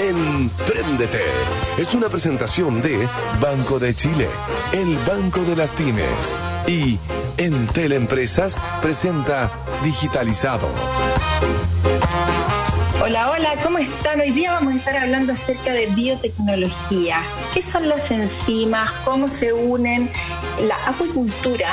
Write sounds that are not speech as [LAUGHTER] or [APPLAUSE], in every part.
Emprendete es una presentación de Banco de Chile, el Banco de las Pymes y en Teleempresas presenta Digitalizados. Hola, hola, ¿cómo están? Hoy día vamos a estar hablando acerca de biotecnología. ¿Qué son las enzimas? ¿Cómo se unen? La acuicultura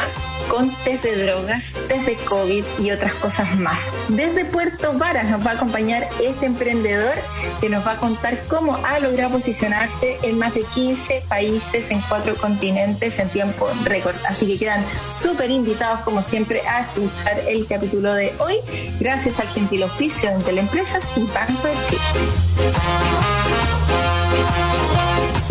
con test de drogas, test de COVID y otras cosas más. Desde Puerto Varas nos va a acompañar este emprendedor que nos va a contar cómo ha logrado posicionarse en más de 15 países en cuatro continentes en tiempo récord. Así que quedan súper invitados como siempre a escuchar el capítulo de hoy gracias al gentil oficio de Teleempresas y Banco de Chile.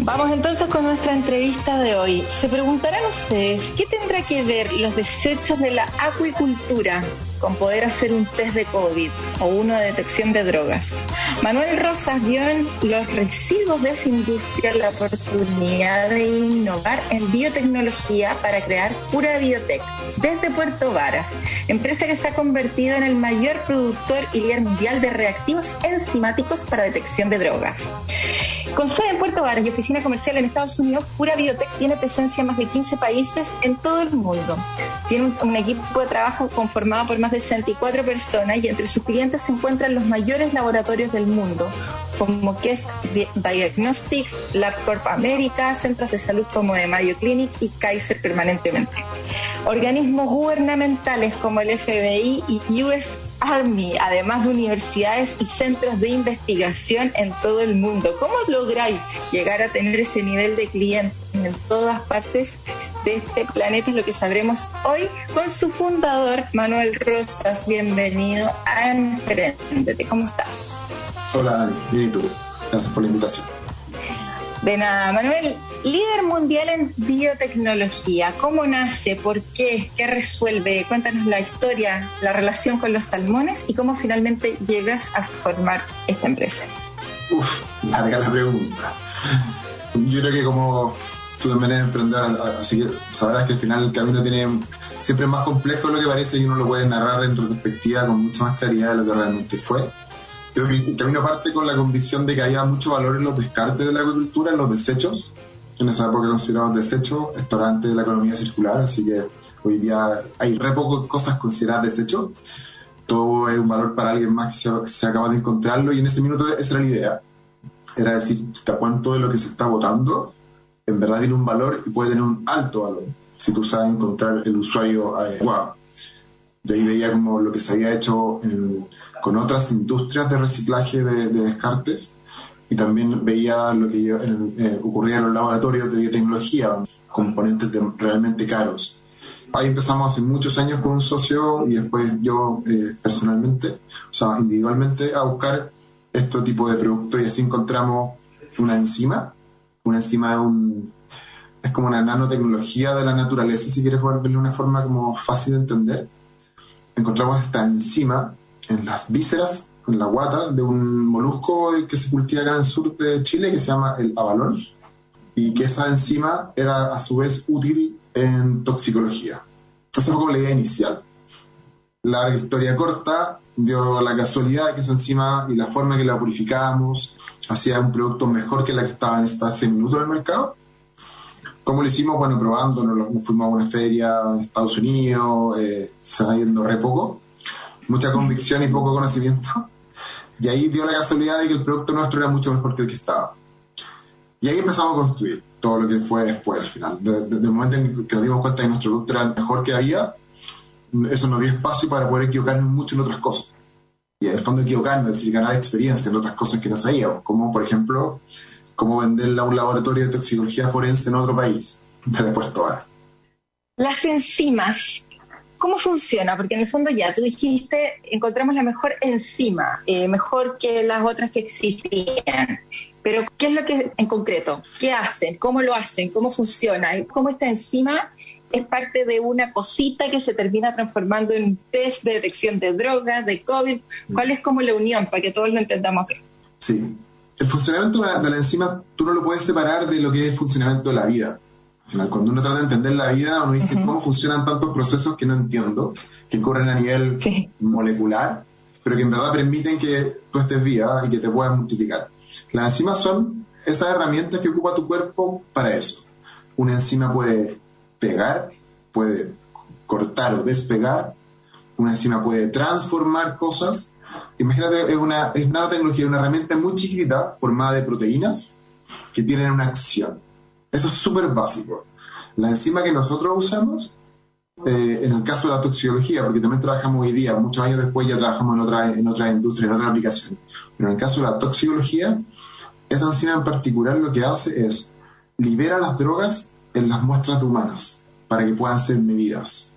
Vamos entonces con nuestra entrevista de hoy. Se preguntarán ustedes, ¿qué tendrá que ver los desechos de la acuicultura con poder hacer un test de COVID o uno de detección de drogas? Manuel Rosas vio en los residuos de esa industria la oportunidad de innovar en biotecnología para crear Pura Biotech desde Puerto Varas, empresa que se ha convertido en el mayor productor y líder mundial de reactivos enzimáticos para detección de drogas. Con sede en Puerto Varas y oficina comercial en Estados Unidos, Pura Biotech tiene presencia en más de 15 países en todo el mundo. Tiene un, equipo de trabajo conformado por más de 64 personas y entre sus clientes se encuentran los mayores laboratorios del mundo, como Quest Diagnostics, LabCorp América, centros de salud como de Mayo Clinic y Kaiser permanentemente. Organismos gubernamentales como el FBI y US Army, además de universidades y centros de investigación en todo el mundo. ¿Cómo lográis llegar a tener ese nivel de clientes en todas partes de este planeta? Es lo que sabremos hoy con su fundador, Manuel Rosas. Bienvenido a Emprendete. ¿Cómo estás? Hola, Dani. Bien, ¿y tú? Gracias por la invitación. De nada, Manuel. Líder mundial en biotecnología, ¿cómo nace? ¿Por qué? ¿Qué resuelve? Cuéntanos la historia, la relación con los salmones y cómo finalmente llegas a formar esta empresa. Uf, larga la pregunta. Yo creo que como tú también eres emprendedor, así que sabrás que al final el camino tiene siempre más complejo de lo que parece y uno lo puede narrar en retrospectiva con mucha más claridad de lo que realmente fue. Creo que el camino parte con la convicción de que había mucho valor en los descartes de la agricultura, en los desechos, en esa época considerados desechos, esto de la economía circular, así que hoy día hay re pocas cosas consideradas desechos, todo es un valor para alguien más que se, acaba de encontrarlo y en ese minuto esa era la idea, era decir, cuánto de lo que se está votando en verdad tiene un valor y puede tener un alto valor, si tú sabes encontrar el usuario adecuado. De ahí veía como lo que se había hecho con otras industrias de reciclaje de descartes, y también veía lo que eh, ocurría en los laboratorios de biotecnología, componentes realmente caros. Ahí empezamos hace muchos años con un socio y después yo eh, personalmente, o sea, individualmente, a buscar este tipo de productos y así encontramos una enzima. Una enzima es, un, es como una nanotecnología de la naturaleza, si quieres verlo una forma como fácil de entender. Encontramos esta enzima en las vísceras en la guata de un molusco que se cultiva acá en el sur de Chile que se llama el abalón y que esa enzima era a su vez útil en toxicología. Esa fue como la idea inicial. Larga historia corta, dio la casualidad que esa enzima y la forma que la purificábamos hacía un producto mejor que la que estaba en esta hace minutos en el mercado. ¿Cómo lo hicimos? Bueno, probando, nos, fuimos a una feria en Estados Unidos, eh, saliendo re poco, mucha convicción y poco conocimiento. Y ahí dio la casualidad de que el producto nuestro era mucho mejor que el que estaba. Y ahí empezamos a construir todo lo que fue después al final. Desde, el momento en que nos dimos cuenta que nuestro producto era el mejor que había, eso nos dio espacio para poder equivocarnos mucho en otras cosas. Y en el fondo equivocarnos, es decir, ganar experiencia en otras cosas que no sabíamos, como por ejemplo, cómo venderla a un laboratorio de toxicología forense en otro país, desde Puerto Vara. Las enzimas ¿Cómo funciona? Porque en el fondo ya, tú dijiste, encontramos la mejor enzima, eh, mejor que las otras que existían. Pero, ¿qué es lo que en concreto? ¿Qué hacen? ¿Cómo lo hacen? ¿Cómo funciona? ¿Cómo esta enzima es parte de una cosita que se termina transformando en un test de detección de drogas, de COVID? ¿Cuál es como la unión para que todos lo entendamos bien? Sí. El funcionamiento de la, enzima tú no lo puedes separar de lo que es el funcionamiento de la vida. Cuando uno trata de entender la vida, uno dice cómo funcionan tantos procesos que no entiendo, que corren a nivel molecular, pero que en verdad permiten que tú estés viva y que te puedas multiplicar. Las enzimas son esas herramientas que ocupa tu cuerpo para eso. Una enzima puede pegar, puede cortar o despegar, una enzima puede transformar cosas. Imagínate, es una es nanotecnología, una herramienta muy chiquita formada de proteínas que tienen una acción. Eso es súper básico. La enzima que nosotros usamos, eh, en el caso de la toxicología, porque también trabajamos hoy día, muchos años después ya trabajamos en otra, en otra industria, en otra aplicación, pero en el caso de la toxicología, esa enzima en particular lo que hace es libera las drogas en las muestras humanas para que puedan ser medidas.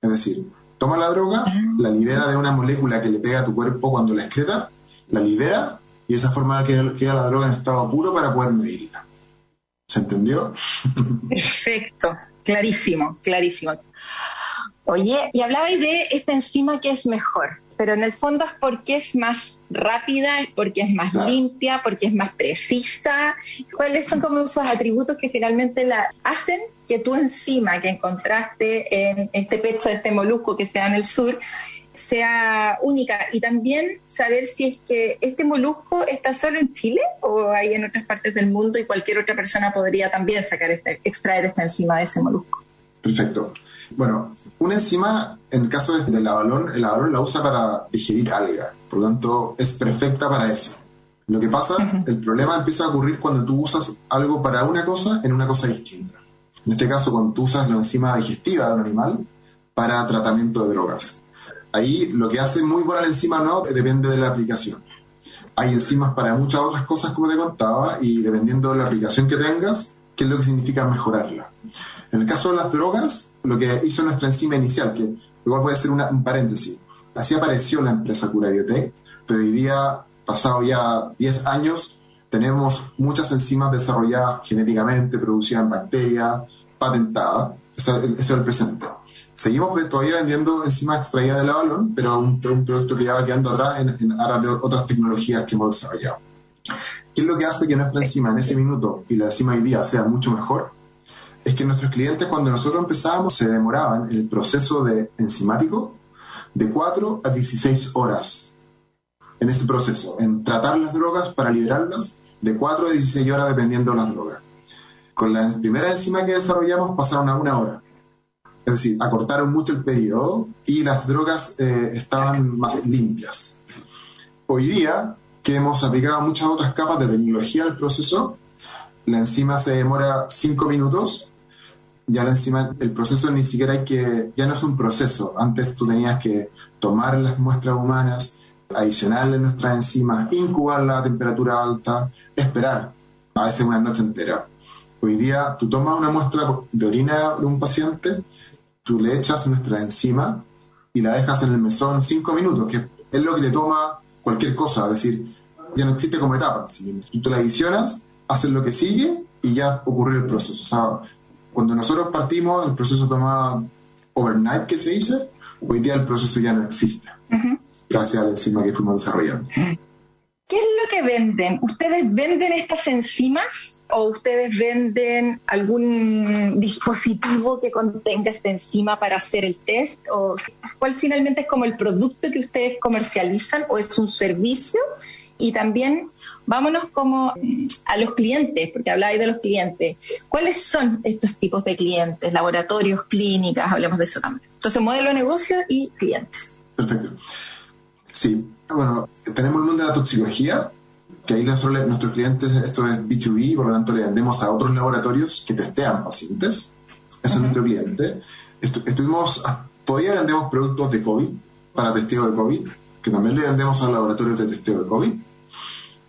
Es decir, toma la droga, la libera de una molécula que le pega a tu cuerpo cuando la excreta, la libera y esa forma queda la droga en estado puro para poder medirla. ¿Se entendió? Perfecto, clarísimo, clarísimo. Oye, y hablabais de esta enzima que es mejor pero en el fondo es porque es más rápida, es porque es más limpia, porque es más precisa. ¿Cuáles son como esos atributos que finalmente la hacen que tu enzima que encontraste en este pecho de este molusco que sea en el sur sea única y también saber si es que este molusco está solo en Chile o hay en otras partes del mundo y cualquier otra persona podría también sacar este, extraer esta enzima de ese molusco. Perfecto. Bueno, una enzima, en el caso del avalón, el avalón la usa para digerir alga, por lo tanto es perfecta para eso. Lo que pasa, el problema empieza a ocurrir cuando tú usas algo para una cosa en una cosa distinta. En este caso, cuando tú usas la enzima digestiva de un animal para tratamiento de drogas. Ahí lo que hace muy buena la enzima no depende de la aplicación. Hay enzimas para muchas otras cosas, como te contaba, y dependiendo de la aplicación que tengas, qué es lo que significa mejorarla. En el caso de las drogas, lo que hizo nuestra enzima inicial, que igual puede ser un paréntesis, así apareció la empresa Cura Biotech, pero hoy día, pasado ya 10 años, tenemos muchas enzimas desarrolladas genéticamente, producidas en bacterias, patentadas. Eso, es el presente. Seguimos todavía vendiendo enzimas extraídas del balón, pero un, un producto que ya va quedando atrás en, en aras de otras tecnologías que hemos desarrollado. ¿Qué es lo que hace que nuestra enzima en ese minuto y la enzima hoy día sea mucho mejor? es que nuestros clientes cuando nosotros empezábamos se demoraban en el proceso de enzimático de 4 a 16 horas en ese proceso, en tratar las drogas para liberarlas de 4 a 16 horas dependiendo de las drogas. Con la primera enzima que desarrollamos pasaron a una hora. Es decir, acortaron mucho el periodo y las drogas eh, estaban más limpias. Hoy día, que hemos aplicado muchas otras capas de tecnología al proceso, la enzima se demora 5 minutos ya encima el proceso ni siquiera hay que, ya no es un proceso. Antes tú tenías que tomar las muestras humanas, adicionarle nuestras enzimas, incubarla a temperatura alta, esperar, a veces una noche entera. Hoy día tú tomas una muestra de orina de un paciente, tú le echas nuestra enzima y la dejas en el mesón cinco minutos, que es lo que te toma cualquier cosa, es decir, ya no existe como etapa. Si tú la adicionas, haces lo que sigue y ya ocurrió el proceso. O sea, cuando nosotros partimos, el proceso tomaba overnight, que se dice, hoy día el proceso ya no existe, gracias a la enzima que fuimos desarrollando. ¿Qué es lo que venden? ¿Ustedes venden estas enzimas o ustedes venden algún dispositivo que contenga esta enzima para hacer el test? ¿O cuál finalmente es como el producto que ustedes comercializan o es un servicio? Y también vámonos como a los clientes, porque habláis de los clientes. ¿Cuáles son estos tipos de clientes? Laboratorios, clínicas, hablemos de eso también. Entonces, modelo de negocio y clientes. Perfecto. Sí, bueno, tenemos el mundo de la toxicología, que ahí nosotros, nuestros clientes, esto es B2B, por lo tanto le vendemos a otros laboratorios que testean pacientes. Eso es nuestro cliente. estuvimos, ah, todavía vendemos productos de COVID, para testeo de COVID, que también le vendemos a laboratorios de testeo de COVID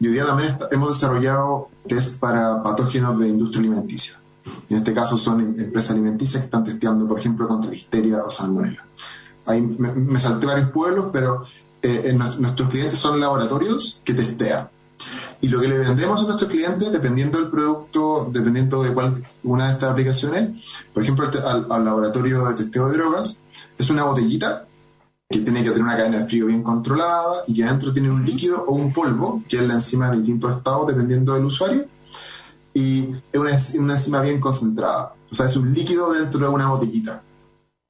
y hoy día también hemos desarrollado test para patógenos de industria alimenticia. En este caso son em-, empresas alimenticias que están testeando, por ejemplo, contra histeria o salmonella. Ahí me, salté varios pueblos, pero eh, nuestros clientes son laboratorios que testean. Y lo que le vendemos a nuestros clientes, dependiendo del producto, dependiendo de cuál una de estas aplicaciones, por ejemplo, al, al laboratorio de testeo de drogas, es una botellita que tiene que tener una cadena de frío bien controlada y que adentro tiene un líquido o un polvo, que es la enzima de distintos estados dependiendo del usuario, y es una, una enzima bien concentrada. O sea, es un líquido dentro de una botellita.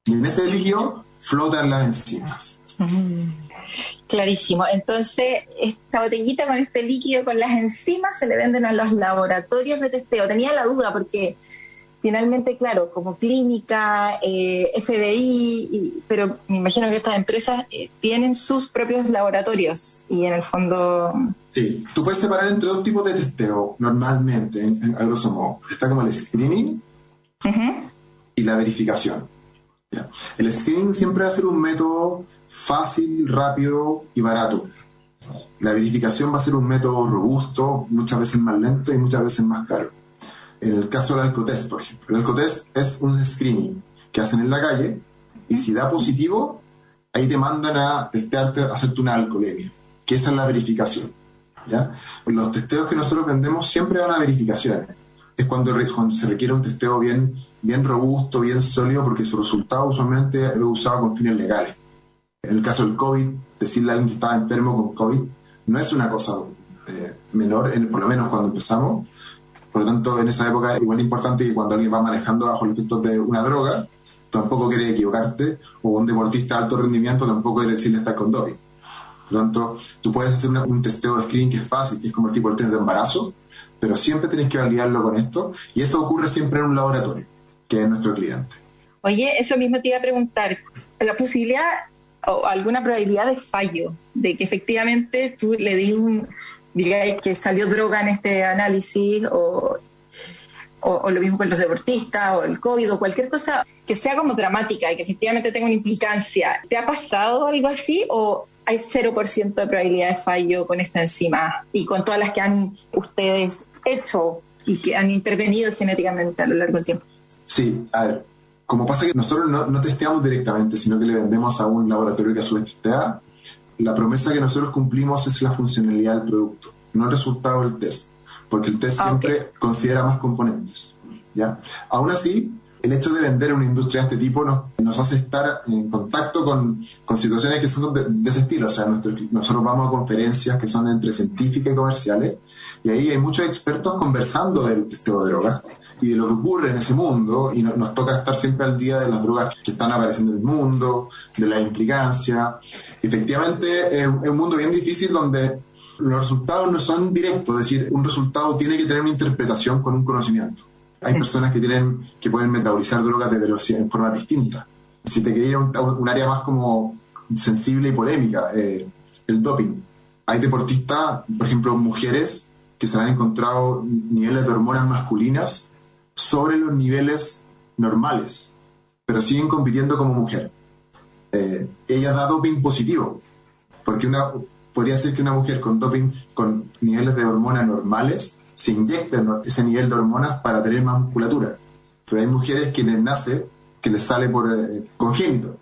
Y en ese líquido flotan las enzimas. Mm, clarísimo. Entonces, esta botellita con este líquido, con las enzimas, se le venden a los laboratorios de testeo. Tenía la duda porque finalmente, claro, como clínica, eh, FBI, pero me imagino que estas empresas eh, tienen sus propios laboratorios y en el fondo... Sí, tú puedes separar entre dos tipos de testeo normalmente, en, a grosso modo. Está como el screening y la verificación. El screening siempre va a ser un método fácil, rápido y barato. La verificación va a ser un método robusto, muchas veces más lento y muchas veces más caro en el caso del alcotest, por ejemplo. El alcotest es un screening que hacen en la calle y si da positivo, ahí te mandan a testearte, a hacerte una alcoholemia, que esa es la verificación. ¿ya? Los testeos que nosotros vendemos siempre van a verificaciones. Es cuando, cuando se requiere un testeo bien, bien robusto, bien sólido, porque su resultado usualmente es usado con fines legales. En el caso del COVID, decirle a alguien que estaba enfermo con COVID no es una cosa eh, menor, por lo menos cuando empezamos, por lo tanto, en esa época es igual importante que cuando alguien va manejando bajo el efecto de una droga, tampoco quiere equivocarte, o un deportista de alto rendimiento tampoco quiere decirle estar con doping. Por lo tanto, tú puedes hacer un testeo de screening que es fácil, que es como el tipo de test de embarazo, pero siempre tienes que validarlo con esto, y eso ocurre siempre en un laboratorio, que es nuestro cliente. Oye, eso mismo te iba a preguntar, la posibilidad o alguna probabilidad de fallo, de que efectivamente tú le di un, digáis que salió droga en este análisis o, o, lo mismo con los deportistas o el COVID o cualquier cosa que sea como dramática y que efectivamente tenga una implicancia. ¿Te ha pasado algo así o hay 0% de probabilidad de fallo con esta enzima y con todas las que han ustedes hecho y que han intervenido genéticamente a lo largo del tiempo? Sí, a ver, como pasa que nosotros no, no testeamos directamente, sino que le vendemos a un laboratorio que a su vez testea, la promesa que nosotros cumplimos es la funcionalidad del producto, no el resultado del test, porque el test ah, siempre considera más componentes. ¿ya? Aún así, el hecho de vender una industria de este tipo nos, nos hace estar en contacto con, con situaciones que son de, ese estilo. O sea, nosotros vamos a conferencias que son entre científicas y comerciales, y ahí hay muchos expertos conversando del testeo de drogas y de lo que ocurre en ese mundo, y nos toca estar siempre al día de las drogas que están apareciendo en el mundo, de la implicancia. Efectivamente, es un mundo bien difícil donde los resultados no son directos, es decir, un resultado tiene que tener una interpretación con un conocimiento. Hay personas que tienen que pueden metabolizar drogas de velocidad en forma distinta. Si te quería a un, área más como sensible y polémica, eh, el doping. Hay deportistas, por ejemplo, mujeres que se han encontrado niveles de hormonas masculinas sobre los niveles normales, pero siguen compitiendo como mujer. Eh, ella da doping positivo, porque una, podría ser que una mujer con doping con niveles de hormonas normales se inyecte ese nivel de hormonas para tener más musculatura. Pero hay mujeres que les nace, que les sale por eh, congénito.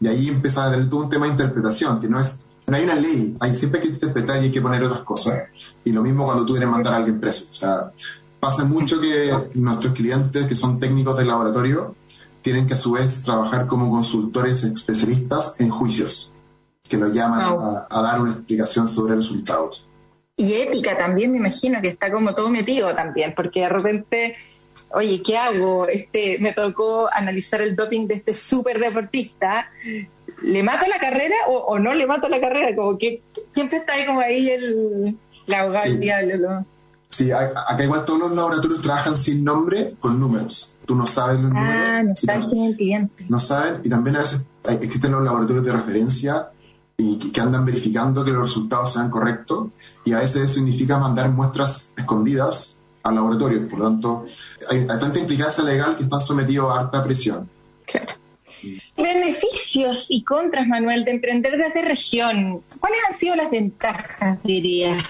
Y ahí empieza a tener todo un tema de interpretación, que no es no hay una ley, hay, siempre hay que interpretar y hay que poner otras cosas. Y lo mismo cuando tú quieres mandar a alguien preso. O sea, pasa mucho que nuestros clientes que son técnicos de laboratorio tienen que a su vez trabajar como consultores especialistas en juicios, que los llaman a, dar una explicación sobre resultados. Y ética también, me imagino que está como todo metido también, porque de repente, oye, ¿qué hago? Este, me tocó analizar el doping de este súper deportista, ¿le mato la carrera o, no le mato la carrera? Como que siempre está ahí como ahí el, la abogada del diablo. Sí, acá igual todos los laboratorios trabajan sin nombre, con números. Tú no sabes los números. Ah, no sabes quién es el cliente. No saben, y también a veces existen los laboratorios de referencia y que, andan verificando que los resultados sean correctos, y a veces eso significa mandar muestras escondidas al laboratorio. Por lo tanto, hay, tanta implicancia legal que están sometidos a harta presión. Claro. Beneficios y contras, Manuel, de emprender desde región. ¿Cuáles han sido las ventajas, dirías?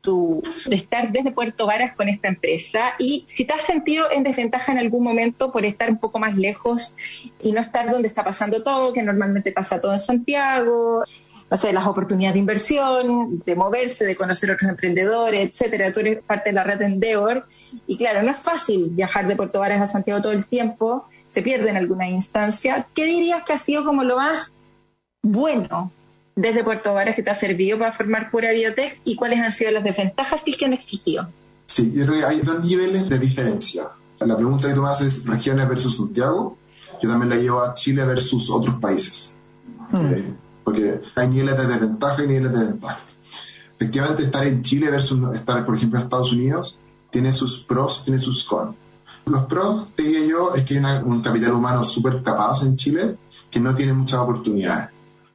Tu, de estar desde Puerto Varas con esta empresa y si te has sentido en desventaja en algún momento por estar un poco más lejos y no estar donde está pasando todo, que normalmente pasa todo en Santiago, no sé, las oportunidades de inversión, de moverse, de conocer otros emprendedores, etcétera. Tú eres parte de la red Endeavor y claro, no es fácil viajar de Puerto Varas a Santiago todo el tiempo, se pierde en alguna instancia. ¿Qué dirías que ha sido como lo más bueno desde Puerto Varas que te ha servido para formar Pura Biotech y cuáles han sido las desventajas que han existido? Sí, yo creo que hay dos niveles de diferencia. La pregunta que tú haces es regiones versus Santiago. Yo también la llevo a Chile versus otros países. Hmm. Eh, porque hay niveles de desventaja y niveles de ventaja. Efectivamente, estar en Chile versus estar, por ejemplo, en Estados Unidos tiene sus pros, tiene sus cons. Los pros, te diría yo, es que hay un capital humano súper capaz en Chile que no tiene muchas oportunidades.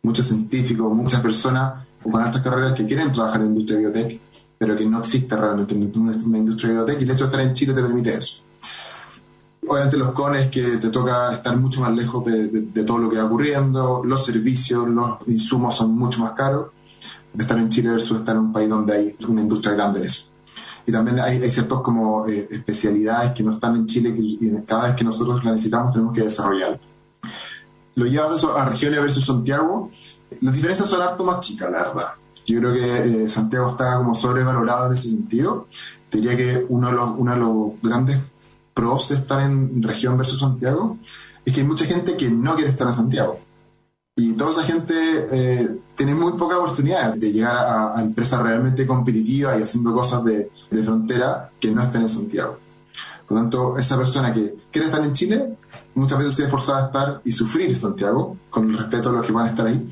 Muchos científicos, muchas personas con altas carreras que quieren trabajar en la industria biotech, pero que no existe realmente una industria biotech y el hecho de estar en Chile te permite eso. Obviamente los cones que te toca estar mucho más lejos de, todo lo que va ocurriendo, los servicios, los insumos son mucho más caros. Estar en Chile versus estar en un país donde hay una industria grande en eso. Y también hay, hay ciertas como eh, especialidades que no están en Chile y cada vez que nosotros la necesitamos tenemos que desarrollar. Lo llevas eso a regiones versus Santiago, las diferencias son harto más chicas, la verdad. Yo creo que eh, Santiago está como sobrevalorado en ese sentido. Diría que uno de los, grandes pros de estar en región versus Santiago es que hay mucha gente que no quiere estar en Santiago. Y toda esa gente eh, tiene muy poca oportunidad de llegar a, empresas realmente competitivas y haciendo cosas de, de, frontera que no estén en Santiago. Por lo tanto, esa persona que quiere estar en Chile muchas veces se ve forzada a estar y sufrir Santiago, con el respeto a los que van a estar ahí,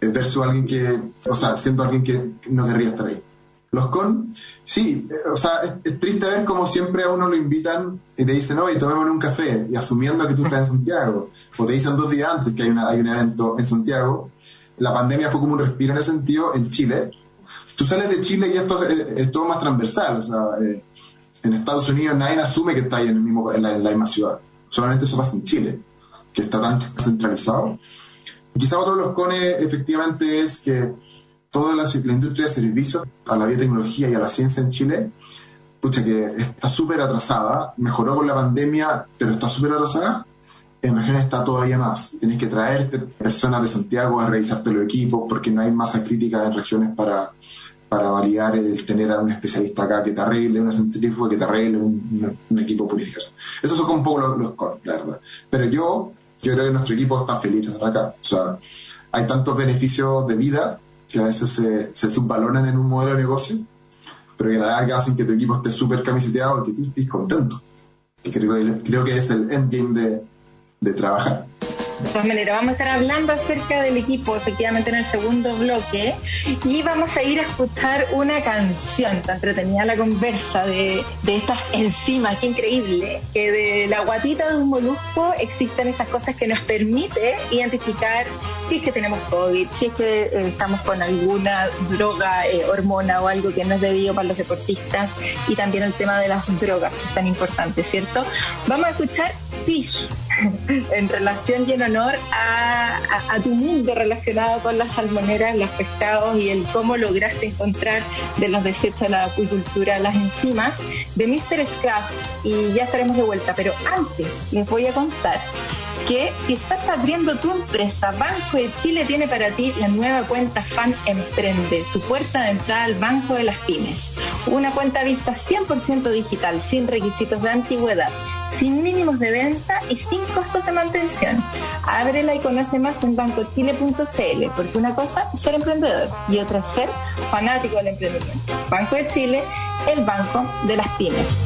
eh, versus alguien que, o sea, siendo alguien que no querría estar ahí. Los con, sí, eh, o sea, es, triste ver como siempre a uno lo invitan y le dicen, oye, tomémosle un café, y asumiendo que tú estás en Santiago, [LAUGHS] o te dicen dos días antes que hay, una, hay un evento en Santiago. La pandemia fue como un respiro en ese sentido en Chile. Tú sales de Chile y esto es, todo más transversal, o sea, eh, en Estados Unidos nadie asume que está ahí en, el mismo, en, la, misma ciudad. Solamente eso pasa en Chile, que está tan centralizado. Quizá otro de los cones efectivamente es que toda la, industria de servicios a la biotecnología y a la ciencia en Chile, pucha, que está súper atrasada, mejoró con la pandemia, pero está súper atrasada. En regiones está todavía más. Tienes que traerte personas de Santiago a revisarte los equipos porque no hay masa crítica en regiones para, para validar el tener a un especialista acá que te arregle una centrífuga, que te arregle un, equipo de purificación. Esos son un poco los, los la verdad. Pero yo, yo creo que nuestro equipo está feliz de estar acá. O sea, hay tantos beneficios de vida que a veces se, se subvaloran en un modelo de negocio, pero que a la larga hacen que tu equipo esté súper camiseteado y que tú estés contento. Que creo, creo que es el endgame de, de trabajar. De todas maneras, vamos a estar hablando acerca del equipo efectivamente en el segundo bloque y vamos a ir a escuchar una canción. Está entretenida la conversa de, estas enzimas, qué increíble, que de la guatita de un molusco existen estas cosas que nos permite identificar si es que tenemos COVID, si es que eh, estamos con alguna droga, eh, hormona o algo que no es debido para los deportistas y también el tema de las drogas, que es tan importante, ¿cierto? Vamos a escuchar [LAUGHS] En relación y en honor a, tu mundo relacionado con las salmoneras, los pescados y el cómo lograste encontrar de los desechos de la acuicultura las enzimas de Mr. Scraft y ya estaremos de vuelta. Pero antes les voy a contar que si estás abriendo tu empresa, Banco de Chile tiene para ti la nueva cuenta Fan Emprende, tu puerta de entrada al Banco de las Pymes. Una cuenta vista 100% digital, sin requisitos de antigüedad, sin mínimos de venta y sin costos de mantención. Ábrela y conoce más en bancochile.cl, porque una cosa es ser emprendedor y otra es ser fanático del emprendimiento. Banco de Chile, el banco de las pymes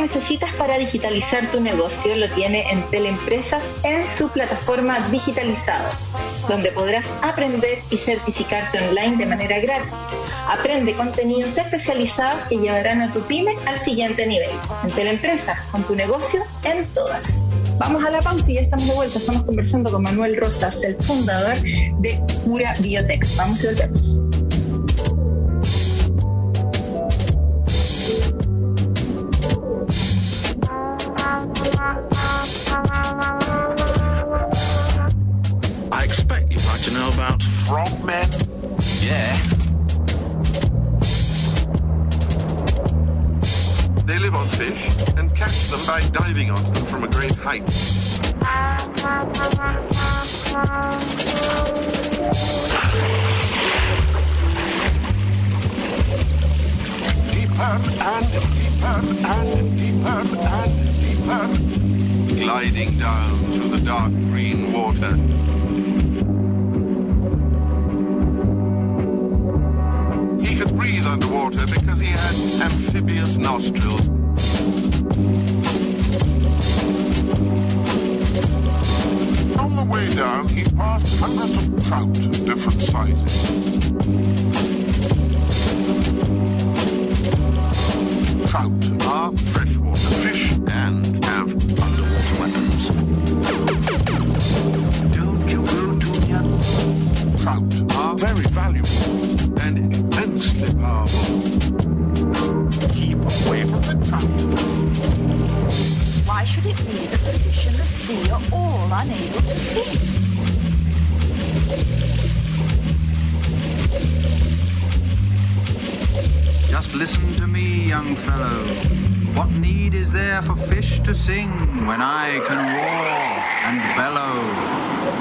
necesitas para digitalizar tu negocio lo tiene en Teleempresas en su plataforma Digitalizados, donde podrás aprender y certificarte online de manera gratis. Aprende contenidos especializados que llevarán a tu pyme al siguiente nivel. En Teleempresas, con tu negocio en todas. Vamos a la pausa y ya estamos de vuelta. Estamos conversando con Manuel Rosas, el fundador de Pura Biotech. Vamos y volvemos. Frogmen? Yeah. They live on fish and catch them by diving onto them from a great height. Deeper and deeper and deeper and deeper. Gliding down through the dark green water. Underwater because he had amphibious nostrils. On the way down, he passed hundreds of trout of different sizes. Trout are freshwater fish and have underwater weapons. Trout are very valuable sea are all unable to sing? Just listen to me, young fellow. What need is there for fish to sing when I can roar and bellow?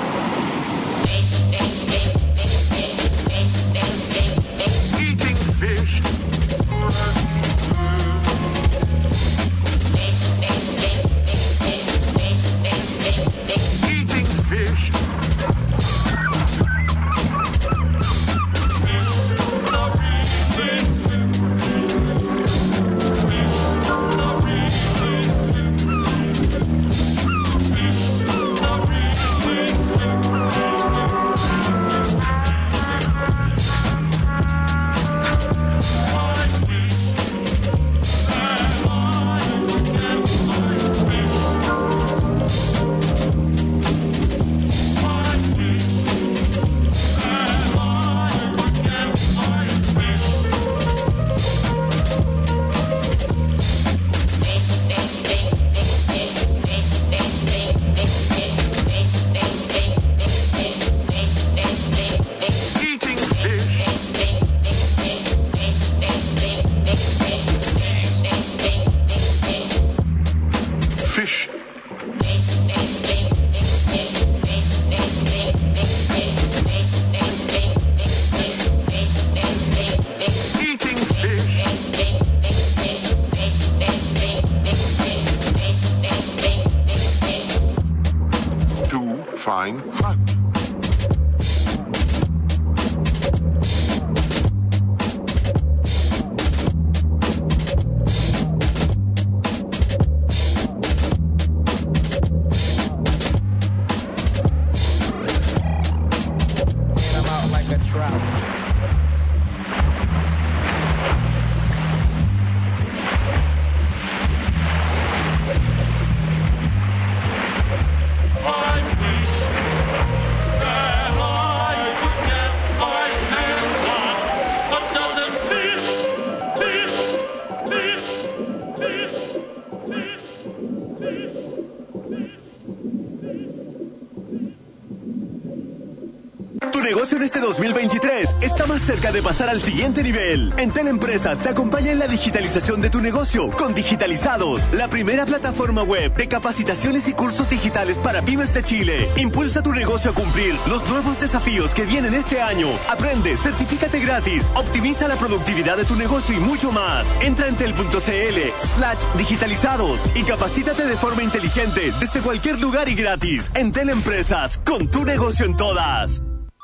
Está más cerca de pasar al siguiente nivel. En Teleempresas se acompaña en la digitalización de tu negocio con Digitalizados, la primera plataforma web de capacitaciones y cursos digitales para pymes de Chile. Impulsa tu negocio a cumplir los nuevos desafíos que vienen este año. Aprende, certifícate gratis, optimiza la productividad de tu negocio y mucho más. Entra en tel.cl slash digitalizados y capacítate de forma inteligente desde cualquier lugar y gratis. En Teleempresas, con tu negocio en todas.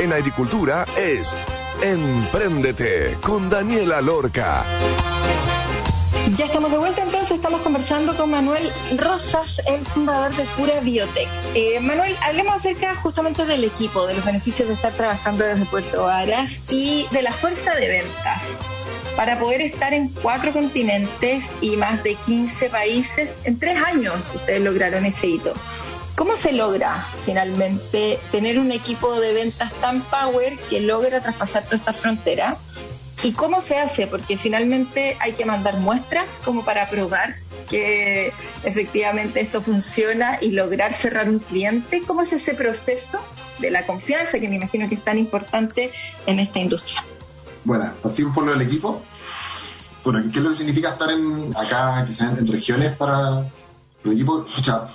En agricultura es Empréndete con Daniela Lorca. Ya estamos de vuelta, entonces estamos conversando con Manuel Rosas, el fundador de Pura Biotech. Eh, Manuel, hablemos acerca justamente del equipo, de los beneficios de estar trabajando desde Puerto Varas y de la fuerza de ventas. para poder estar en cuatro continentes y más de 15 países en tres años. Ustedes lograron ese hito. ¿Cómo se logra finalmente tener un equipo de ventas tan power que logra traspasar toda esta frontera? ¿Y cómo se hace? Porque finalmente hay que mandar muestras como para probar que efectivamente esto funciona y lograr cerrar un cliente. ¿Cómo es ese proceso de la confianza que me imagino que es tan importante en esta industria? Bueno, partimos por lo del equipo. Bueno, ¿qué es lo que significa estar acá, quizás en, regiones para el equipo? Escucha,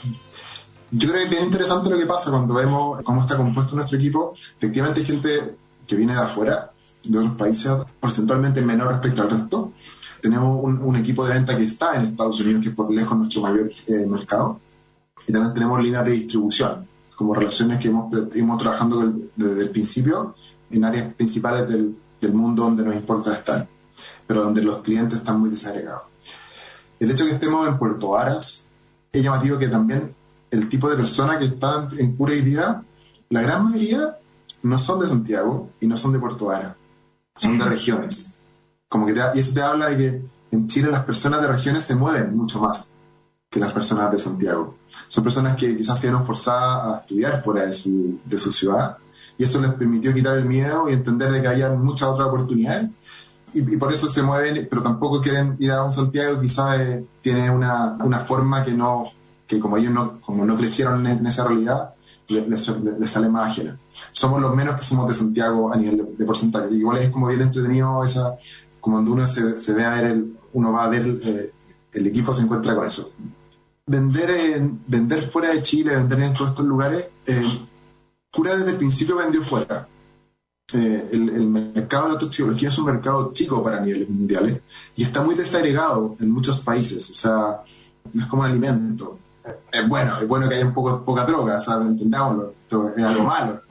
yo creo que es bien interesante lo que pasa cuando vemos cómo está compuesto nuestro equipo. Efectivamente hay gente que viene de afuera, de otros países, porcentualmente menor respecto al resto. Tenemos un, equipo de venta que está en Estados Unidos, que es por lejos nuestro mayor eh, mercado. Y también tenemos líneas de distribución, como relaciones que hemos, hemos trabajando desde el principio en áreas principales del, del mundo donde nos importa estar, pero donde los clientes están muy desagregados. El hecho de que estemos en Puerto Varas es llamativo que también el tipo de personas que están en cura y día, la gran mayoría no son de Santiago y no son de Puerto Varas, son de regiones. Como que y eso te habla de que en Chile las personas de regiones se mueven mucho más que las personas de Santiago. Son personas que quizás se vieron forzadas a estudiar fuera de su, de su ciudad y eso les permitió quitar el miedo y entender de que había muchas otras oportunidades y, por eso se mueven, pero tampoco quieren ir a un Santiago quizás eh, tiene una, una, forma que no, que como ellos no, como no crecieron en, esa realidad, les, sale más ajena. Somos los menos que somos de Santiago a nivel de, porcentaje, así igual es como bien entretenido esa, como cuando uno se, se ve a ver, el, uno va a ver eh, el equipo se encuentra con eso. Vender, en, vender fuera de Chile, vender en todos estos lugares, eh, Cura desde el principio vendió fuera. Eh, el, mercado de la toxicología es un mercado chico para niveles mundiales y está muy desagregado en muchos países. O sea, no es como un alimento. Es bueno, es bueno que haya un poco, poca droga, ¿sabes? Entendámoslo. Esto es algo malo.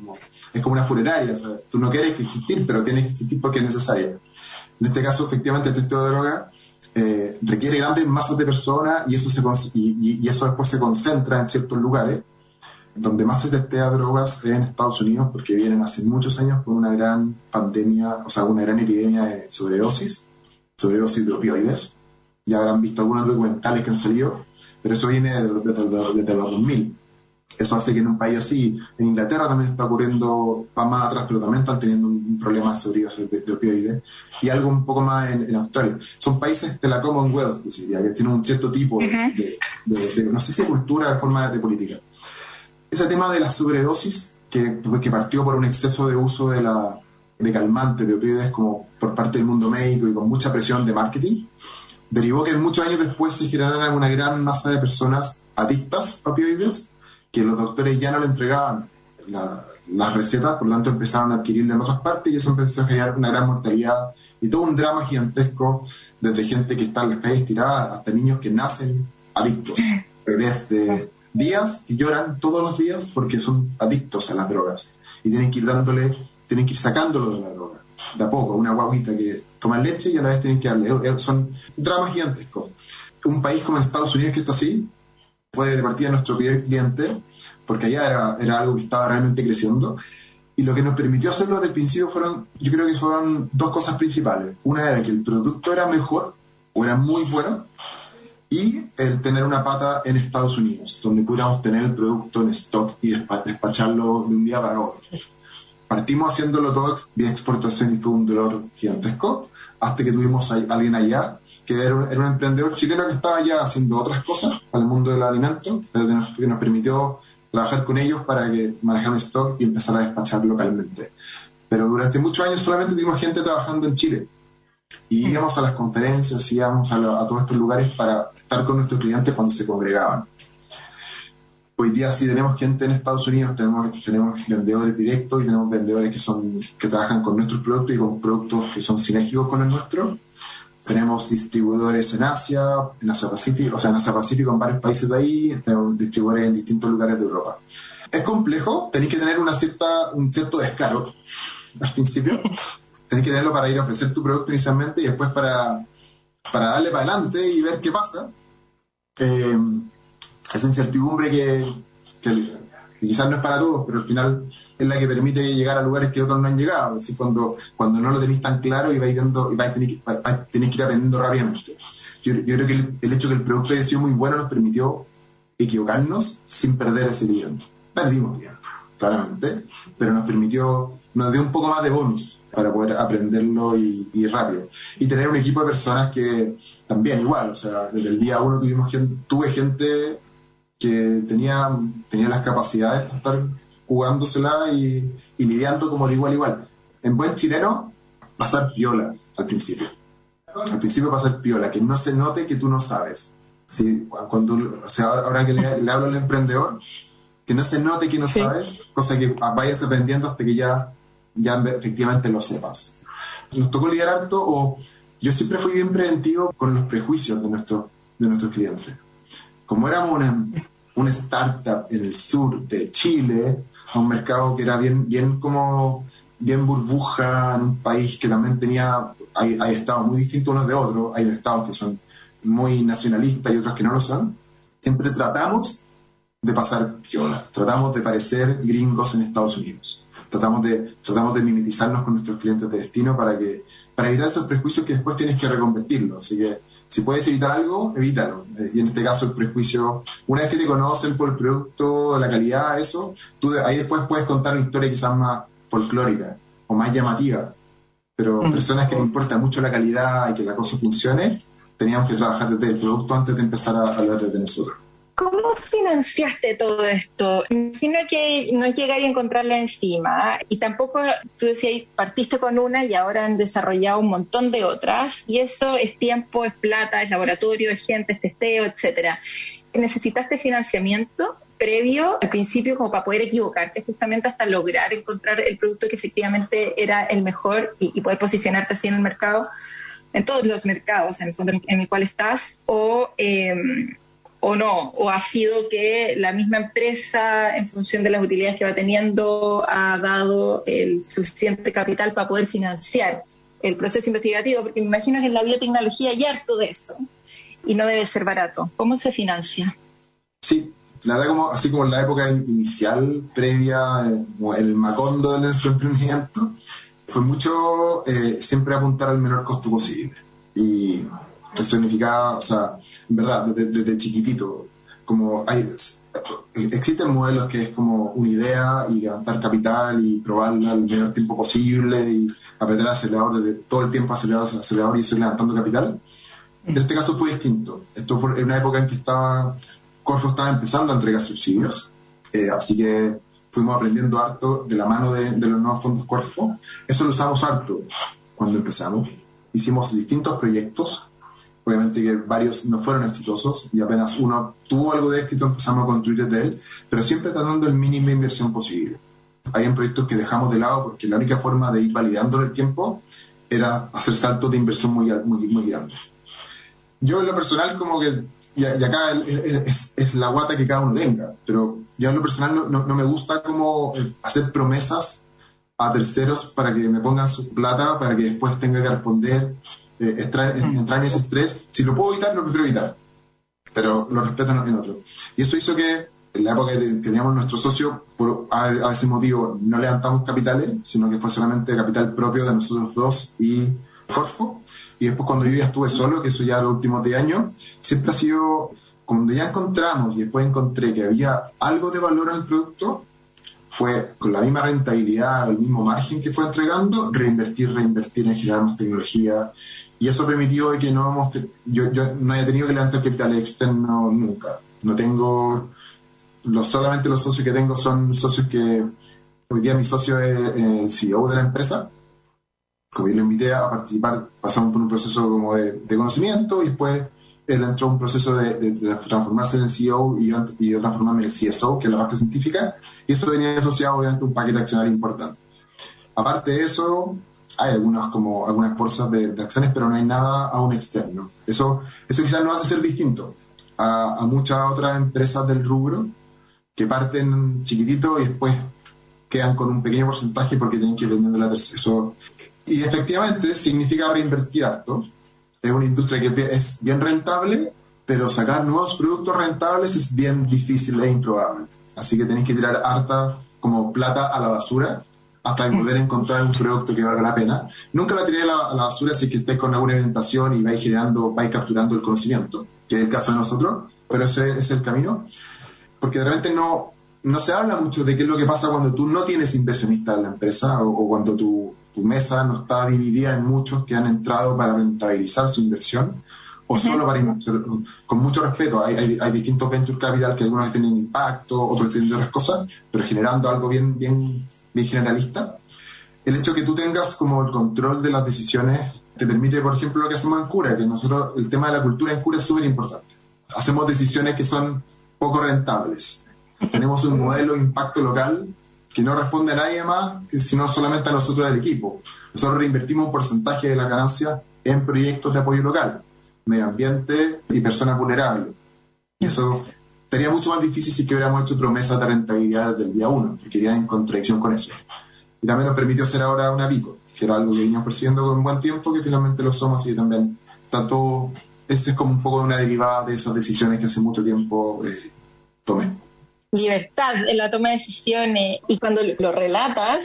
Es como, una funeraria. Tú no quieres que existir, pero tienes que existir porque es necesario. En este caso, efectivamente, el testeo de droga eh, requiere grandes masas de personas y eso, se, y eso después se concentra en ciertos lugares donde más se testea drogas es en Estados Unidos porque vienen hace muchos años con una gran pandemia, o sea, una gran epidemia de sobredosis, sobredosis de opioides. Ya habrán visto algunos documentales que han salido, pero eso viene desde, los 2000. Eso hace que en un país así, en Inglaterra también está ocurriendo, va más atrás, pero también están teniendo un problema de sobredosis de, opioides, y algo un poco más en, Australia. Son países de la Commonwealth, que tienen un cierto tipo de, no sé si cultura, de forma de política ese tema de la sobredosis, que, que partió por un exceso de uso de, la, de calmantes, de opioides, como por parte del mundo médico y con mucha presión de marketing, derivó que muchos años después se generara una gran masa de personas adictas a opioides, que los doctores ya no le entregaban las recetas, por lo tanto empezaron a adquirirla en otras partes y eso empezó a generar una gran mortalidad y todo un drama gigantesco desde gente que está en las calles tirada hasta niños que nacen adictos, bebés de días y lloran todos los días porque son adictos a las drogas y tienen que ir dándole, tienen que ir sacándolo de la droga, de a poco, una guaguita que toma leche y a la vez tienen que darle, eh, son dramas gigantescos. Un país como Estados Unidos que está así, fue de partida nuestro primer cliente, porque allá era, era algo que estaba realmente creciendo, y lo que nos permitió hacerlo desde el principio fueron, yo creo que fueron dos cosas principales. Una era que el producto era mejor, o era muy bueno, y el tener una pata en Estados Unidos, donde pudiéramos tener el producto en stock y despacharlo de un día para otro. Partimos haciéndolo todo vía exportación y fue un dolor gigantesco, hasta que tuvimos a alguien allá que era un, emprendedor chileno que estaba ya haciendo otras cosas para el mundo del alimento, pero que nos, que nos permitió trabajar con ellos para que manejaran stock y empezar a despachar localmente. Pero durante muchos años solamente tuvimos gente trabajando en Chile. Y íbamos a las conferencias, íbamos a, a todos estos lugares para estar con nuestros clientes cuando se congregaban. Hoy día sí tenemos gente en Estados Unidos, tenemos, tenemos vendedores directos y tenemos vendedores que, son, que trabajan con nuestros productos y con productos que son sinérgicos con el nuestro. Tenemos distribuidores en Asia, en Asia Pacífico, o sea, en Asia Pacífico, en varios países de ahí, tenemos distribuidores en distintos lugares de Europa. Es complejo, tenéis que tener una cierta, un cierto descaro al principio. [LAUGHS] Tenéis que tenerlo para ir a ofrecer tu producto inicialmente y después para para darle para adelante y ver qué pasa. Esa incertidumbre que, quizás no es para todos, pero al final es la que permite llegar a lugares que otros no han llegado. Es decir, cuando, cuando no lo tenéis tan claro y vais viendo, y vais que, vais- tenéis que ir aprendiendo rápidamente. Yo, yo creo que el, el hecho que el producto haya sido muy bueno nos permitió equivocarnos sin perder ese cliente. Perdimos bien, claramente, pero nos permitió, nos dio un poco más de bonus para poder aprenderlo y, y rápido. Y tener un equipo de personas que también igual, o sea, desde el día uno tuvimos gente, tuve gente que tenía, tenía las capacidades para estar jugándosela y, y lidiando como de igual a igual. En buen chileno, pasar piola al principio. Al principio pasar piola, que no se note que tú no sabes. Sí, cuando, o sea, ahora que le, le hablo al emprendedor, que no se note que no Sí. sabes, cosa que vayas aprendiendo hasta que ya, ya efectivamente lo sepas. Nos tocó lidiar harto, o yo siempre fui bien preventivo con los prejuicios de, nuestro, de nuestros clientes. Como éramos una, una startup en el sur de Chile, a un mercado que era bien, bien como bien burbuja, en un país que también tenía, hay, hay estados muy distintos unos de otros, hay estados que son muy nacionalistas y otros que no lo son, siempre tratamos de pasar piola, tratamos de parecer gringos en Estados Unidos, tratamos de, tratamos de mimetizarnos con nuestros clientes de destino para, que, para evitar esos prejuicios que después tienes que reconvertirlos, así que si puedes evitar algo, evítalo. Eh, Y en este caso el prejuicio, una vez que te conocen por el producto, la calidad, eso, tú de- ahí después puedes contar una historia quizás más folclórica o más llamativa. Pero personas que les importa mucho la calidad y que la cosa funcione, teníamos que trabajar desde el producto antes de empezar a hablar desde nosotros. ¿Cómo financiaste todo esto? Imagino que no es llegar y encontrarla encima. Y tampoco, tú decías, partiste con una y ahora han desarrollado un montón de otras. Y eso es tiempo, es plata, es laboratorio, es gente, es testeo, etcétera. ¿Necesitaste financiamiento previo al principio como para poder equivocarte justamente hasta lograr encontrar el producto que efectivamente era el mejor y, poder posicionarte así en el mercado? En todos los mercados, en el fondo en el cual estás, o... em, o no, o ha sido que la misma empresa, en función de las utilidades que va teniendo, ha dado el suficiente capital para poder financiar el proceso investigativo, porque me imagino que en la biotecnología hay harto de eso y no debe ser barato. ¿Cómo se financia? Sí, la verdad, como, así como en la época inicial, previa, eh, como el macondo de nuestro emprendimiento, fue mucho eh, siempre apuntar al menor costo posible. Y eso significaba, o sea, verdad, desde, desde chiquitito, como hay, existen modelos que es como una idea y levantar capital y probarla el menor tiempo posible y apretar el acelerador desde todo el tiempo acelerador, acelerador y eso levantando capital. En este caso fue distinto. Esto fue en una época en que estaba Corfo estaba empezando a entregar subsidios, eh, así que fuimos aprendiendo harto de la mano de, de, los nuevos fondos Corfo. Eso lo usamos harto cuando empezamos. Hicimos distintos proyectos, obviamente que varios no fueron exitosos y apenas uno tuvo algo de éxito, empezamos a construir desde él, pero siempre tratando el mínimo inversión posible. Hay proyectos que dejamos de lado porque la única forma de ir validando el tiempo era hacer saltos de inversión muy, muy, muy grandes. Yo en lo personal como que y, acá es, la guata que cada uno tenga, pero yo en lo personal no, no, no, me gusta como hacer promesas a terceros para que me pongan su plata, para que después tenga que responder, eh, entrar, entrar, en ese estrés. Si lo puedo evitar, lo prefiero evitar, pero lo respeto en otro. Y eso hizo que en la época que teníamos nuestro socio, por, a, a ese motivo no levantamos capitales, sino que fue solamente capital propio de nosotros dos y Corfo. Y después cuando yo ya estuve solo, que eso ya los últimos 10 años, siempre ha sido, cuando ya encontramos y después encontré que había algo de valor en el producto, fue con la misma rentabilidad, el mismo margen que fue entregando, reinvertir, reinvertir en generar más tecnología. Y eso permitió que no hemos, yo, yo no haya tenido que levantar capital externo nunca. No tengo, los, solamente los socios que tengo son socios que, hoy día mi socio es el CEO de la empresa, como yo lo invité a participar, pasamos por un proceso como de, de conocimiento y después él entró en un proceso de, de, de, transformarse en el CEO y yo, y yo transformarme en el CSO, que es la parte científica, y eso venía asociado obviamente a un paquete accionario importante. Aparte de eso, hay algunas, como, algunas bolsas de, de, acciones, pero no hay nada aún externo. Eso, eso quizás nos hace ser distinto a, a muchas otras empresas del rubro que parten chiquitito y después quedan con un pequeño porcentaje porque tienen que ir vendiendo la tercera. Eso, y efectivamente significa reinvertir harto. Es una industria que es bien rentable, pero sacar nuevos productos rentables es bien difícil e improbable. Así que tenéis que tirar harta como plata a la basura hasta poder encontrar un producto que valga la pena. Nunca la tiré a la, a la basura si que estés con alguna orientación y vais generando, vais capturando el conocimiento, que es el caso de nosotros, pero ese es el camino. Porque de repente no, no se habla mucho de qué es lo que pasa cuando tú no tienes inversionista en la empresa o, o cuando tu, tu mesa no está dividida en muchos que han entrado para rentabilizar su inversión o solo para. Con mucho respeto, hay, hay, hay distintos venture capital que algunos tienen impacto, otros tienen otras cosas, pero generando algo bien, bien, bien generalista. El hecho que tú tengas como el control de las decisiones te permite, por ejemplo, lo que hacemos en Cura, que nosotros, el tema de la cultura en Cura es súper importante. Hacemos decisiones que son poco rentables. Tenemos un modelo de impacto local que no responde a nadie más, sino solamente a nosotros del equipo. Nosotros reinvertimos un porcentaje de la ganancia en proyectos de apoyo local medio ambiente y personas vulnerables. Y eso sería mucho más difícil si que hubiéramos hecho promesas de rentabilidad desde el día uno, porque iría en contradicción con eso. Y también nos permitió ser ahora una pico, que era algo que veníamos persiguiendo con buen tiempo, que finalmente lo somos y también tanto ese es como un poco una derivada de esas decisiones que hace mucho tiempo eh, tomé. Libertad en la toma de decisiones y cuando lo relatas,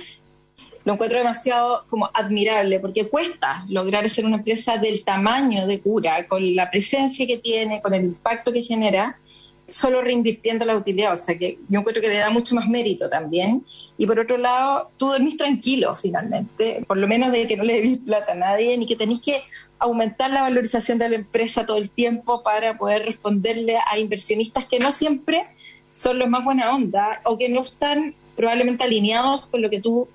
lo encuentro demasiado como admirable porque cuesta lograr ser una empresa del tamaño de Cura, con la presencia que tiene, con el impacto que genera, solo reinvirtiendo la utilidad. O sea que yo encuentro que le da mucho más mérito también. Y por otro lado, tú dormís tranquilo finalmente, por lo menos de que no le debís plata a nadie, ni que tenéis que aumentar la valorización de la empresa todo el tiempo para poder responderle a inversionistas que no siempre son los más buena onda o que no están probablemente alineados con lo que tú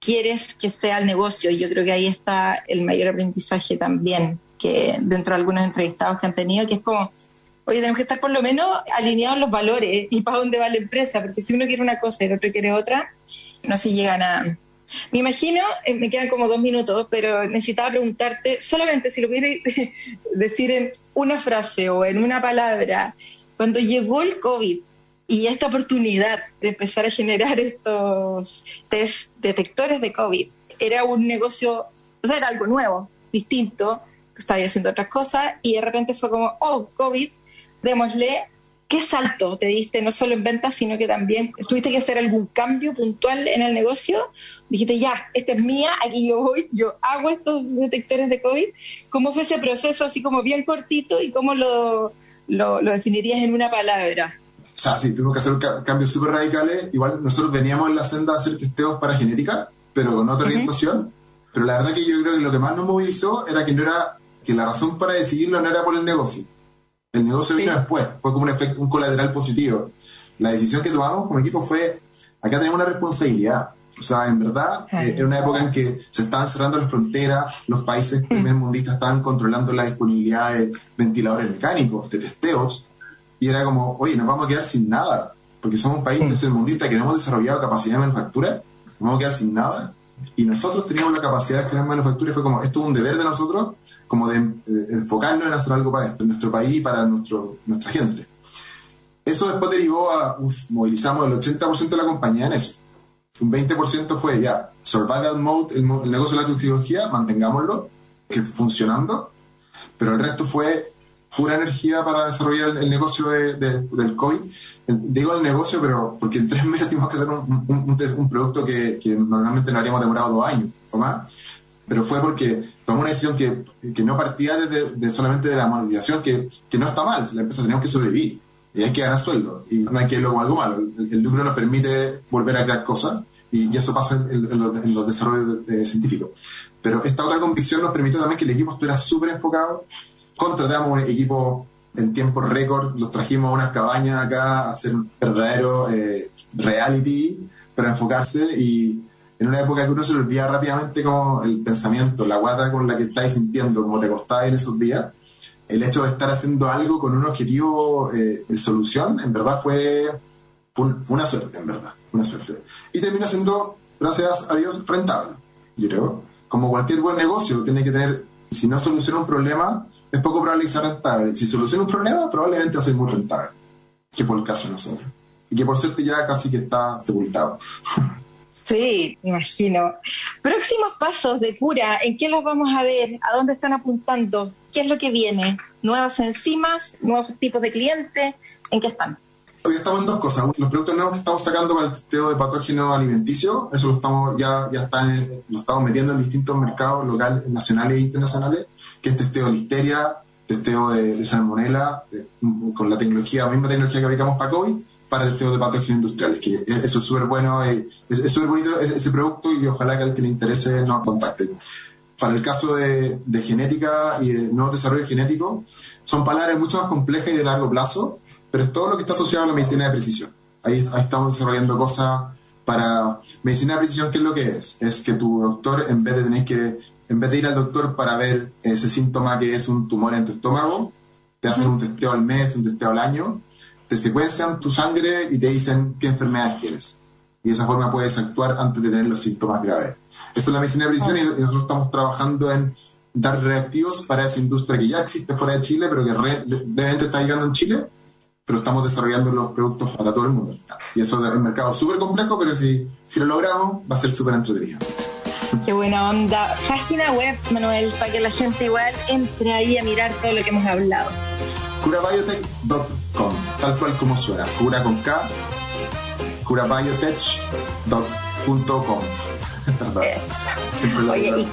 quieres que sea el negocio. Y yo creo que ahí está el mayor aprendizaje también, que dentro de algunos entrevistados que han tenido, que es como, oye, tenemos que estar por lo menos alineados los valores y para dónde va la empresa, porque si uno quiere una cosa y el otro quiere otra, no se llega a nada. Me imagino, eh, me quedan como dos minutos, pero necesitaba preguntarte, solamente si lo pudieras [LAUGHS] decir en una frase o en una palabra, cuando llegó el COVID, y esta oportunidad de empezar a generar estos test detectores de COVID era un negocio, o sea, era algo nuevo, distinto, estaba haciendo otras cosas y de repente fue como, oh, COVID, démosle, ¿qué salto te diste no solo en ventas, sino que también tuviste que hacer algún cambio puntual en el negocio? Dijiste, ya, esta es mía, aquí yo voy, yo hago estos detectores de COVID. ¿Cómo fue ese proceso así como bien cortito y cómo lo, lo, lo definirías en una palabra? O sea, sí, tuvimos que hacer ca- cambios súper radicales. Igual nosotros veníamos en la senda de hacer testeos para genética, pero con otra orientación. Pero la verdad que yo creo que lo que más nos movilizó era que no era que la razón para decidirlo no era por el negocio. El negocio vino después, fue como un efecto, un colateral positivo. La decisión que tomamos como equipo fue, acá tenemos una responsabilidad. O sea, en verdad, eh, era una época en que se estaban cerrando las fronteras, los países primermundistas estaban controlando la disponibilidad de ventiladores mecánicos, de testeos, y era como, oye, nos vamos a quedar sin nada, porque somos un país tercermundista que no hemos desarrollado capacidad de manufactura, nos vamos a quedar sin nada, y nosotros teníamos la capacidad de generar manufactura, y fue como, esto es un deber de nosotros, como de, de enfocarnos en hacer algo para esto, en nuestro país y para nuestro, nuestra gente. Eso después derivó a, uf, movilizamos el 80% de la compañía en eso. Un 20% fue ya, survival mode, el, el negocio de la tecnología, mantengámoslo, que funcionando, pero el resto fue pura energía para desarrollar el, el negocio de- de- del COVID. Digo el negocio, pero porque en tres meses tuvimos que hacer un, un- un producto que, que normalmente no habríamos demorado dos años o más, pero fue porque tomó una decisión que, que no partía desde- de, solamente de la monetización, que, que no está mal, si la empresa tenemos que sobrevivir y hay que ganar sueldo y no hay que como algo malo. El, el lucro nos permite volver a crear cosas y, y eso pasa en, en los, en los desarrollos de- de científicos. Pero esta otra convicción nos permitió también que el equipo estuviera súper enfocado. Contratamos un equipo en tiempo récord, los trajimos a unas cabañas acá a hacer un verdadero eh, reality para enfocarse y en una época que uno se le olvida rápidamente como el pensamiento, la guata con la que estáis sintiendo, como te costaba en esos días, el hecho de estar haciendo algo con un objetivo eh, de solución, en verdad fue, un- una suerte, en verdad, una suerte. Y terminó siendo, gracias a Dios, rentable, yo creo. Como cualquier buen negocio, tiene que tener, si no soluciona un problema, es poco probable que sea rentable. Si soluciona un problema, probablemente ser muy rentable, que fue el caso de nosotros. Y que por suerte ya casi que está sepultado. Sí, imagino. Próximos pasos de cura, ¿en qué los vamos a ver? ¿A dónde están apuntando? ¿Qué es lo que viene? ¿Nuevas enzimas? ¿Nuevos tipos de clientes? ¿En qué están? Hoy estamos en dos cosas. Los productos nuevos que estamos sacando para el testeo de patógenos alimenticios, eso lo estamos ya, ya está en- lo estamos metiendo en distintos mercados locales, nacionales e internacionales, que es testeo de listeria, testeo de, de salmonela, con la tecnología, la misma tecnología que aplicamos para COVID, para testeo de patógenos industriales, que es- eso es súper bueno, eh, es súper bonito ese, ese producto y ojalá que al que le interese nos contacte. Para el caso de, de genética y de nuevos desarrollos genéticos, son palabras mucho más complejas y de largo plazo, pero es todo lo que está asociado a la medicina de precisión. Ahí, ahí estamos desarrollando cosas para medicina de precisión, ¿qué es lo que es? Es que tu doctor, en vez de tener que, en vez de ir al doctor para ver ese síntoma que es un tumor en tu estómago, te hacen un testeo al mes, un testeo al año, te secuencian tu sangre y te dicen qué enfermedades tienes. Y de esa forma puedes actuar antes de tener los síntomas graves. Eso es la medicina de precisión y nosotros estamos trabajando en dar reactivos para esa industria que ya existe fuera de Chile, pero que re- realmente está llegando en Chile, pero estamos desarrollando los productos para todo el mundo. Y eso es un mercado súper complejo, pero si, si lo logramos, va a ser súper entretenido. Qué buena onda. Página web, Manuel, para que la gente igual entre ahí a mirar todo lo que hemos hablado. curabiotech.com, tal cual como suena, cura con K, curabiotech.com. [LAUGHS] Siempre Oye, y-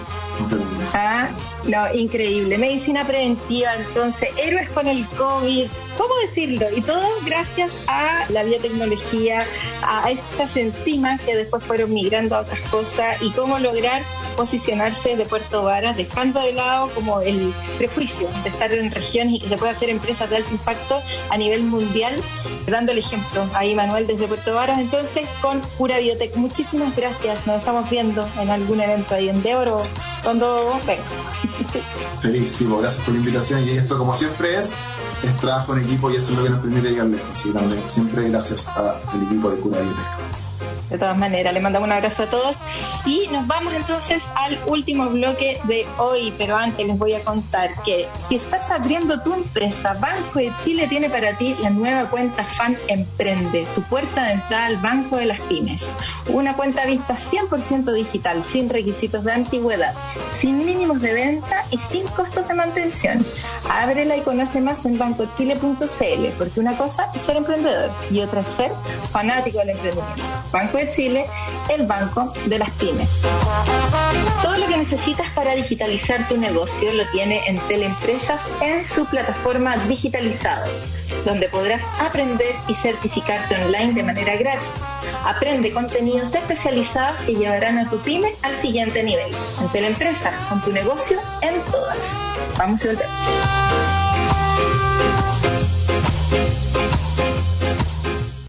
Ah, no, increíble. Medicina preventiva, entonces, héroes con el COVID, ¿cómo decirlo? Y todo gracias a la biotecnología, a estas enzimas que después fueron migrando a otras cosas y cómo lograr posicionarse de Puerto Varas, dejando de lado como el prejuicio de estar en regiones y que se puede hacer empresas de alto impacto a nivel mundial, dando el ejemplo ahí Manuel desde Puerto Varas, entonces con Pura Biotech. Muchísimas gracias, nos estamos viendo en algún evento ahí en Deoro cuando venga. Felicísimo, gracias por la invitación. Y esto, como siempre, es, es trabajo en equipo y eso es lo que nos permite llegar lejos. Así que también, siempre gracias al equipo de Cura Biotech. De todas maneras, le mandamos un abrazo a todos y nos vamos entonces al último bloque de hoy, pero antes les voy a contar que si estás abriendo tu empresa, Banco de Chile tiene para ti la nueva cuenta FAN Emprende, tu puerta de entrada al Banco de las Pymes. Una cuenta vista 100% digital, sin requisitos de antigüedad, sin mínimos de venta y sin costos de mantención. Ábrela y conoce más en bancochile.cl, porque una cosa es ser emprendedor y otra es ser fanático del emprendimiento. Banco de Chile, el banco de las pymes. Todo lo que necesitas para digitalizar tu negocio lo tiene en Teleempresas en su plataforma Digitalizados, donde podrás aprender y certificarte online de manera gratis. Aprende contenidos especializados que llevarán a tu pyme al siguiente nivel. En Teleempresa, con tu negocio en todas. Vamos y volvemos.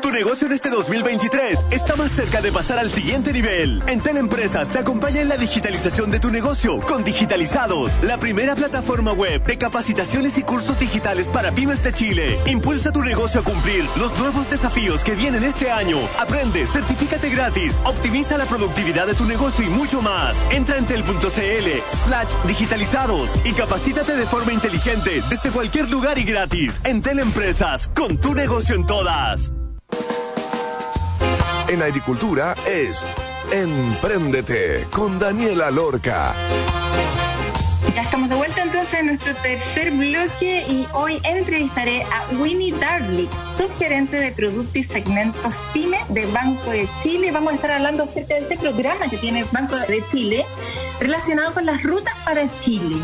Tu negocio en este 2023 está más cerca de pasar al siguiente nivel. En Teleempresas te acompaña en la digitalización de tu negocio con Digitalizados, la primera plataforma web de capacitaciones y cursos digitales para pymes de Chile. Impulsa tu negocio a cumplir los nuevos desafíos que vienen este año. Aprende, certifícate gratis, optimiza la productividad de tu negocio y mucho más. Entra en tel.cl slash digitalizados y capacítate de forma inteligente desde cualquier lugar y gratis. En Teleempresas, con tu negocio en todas. En agricultura es Empréndete con Daniela Lorca. Ya estamos de vuelta entonces en nuestro tercer bloque y hoy entrevistaré a Winnie Darlick, subgerente de productos y segmentos PYME de Banco de Chile. Vamos a estar hablando acerca de este programa que tiene Banco de Chile relacionado con las rutas para Chile.